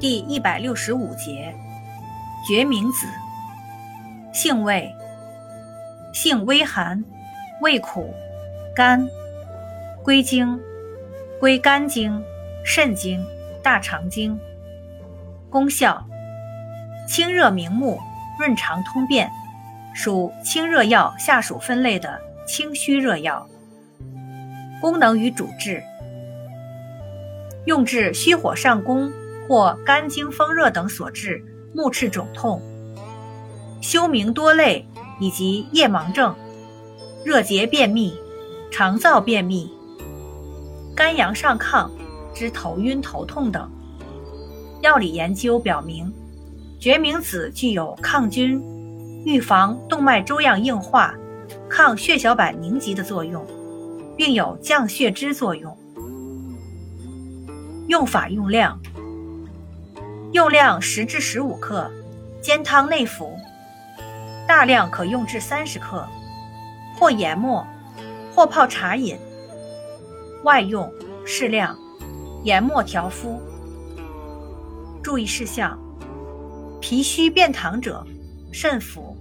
第一百六十五节，决明子，性味，性微寒，味苦，甘，归经，归肝经、肾经、大肠经。功效，清热明目，润肠通便，属清热药下属分类的清虚热药。功能与主治，用治虚火上攻。或肝经风热等所致目赤肿痛、休明多泪以及夜盲症、热结便秘、肠燥便秘、肝阳上亢之头晕头痛等。药理研究表明，决明子具有抗菌、预防动脉粥样硬化、抗血小板凝集的作用，并有降血脂作用。用法用量。用量十至十五克，煎汤内服。大量可用至三十克，或研末，或泡茶饮。外用适量，研末调敷。注意事项：脾虚便溏者，慎服。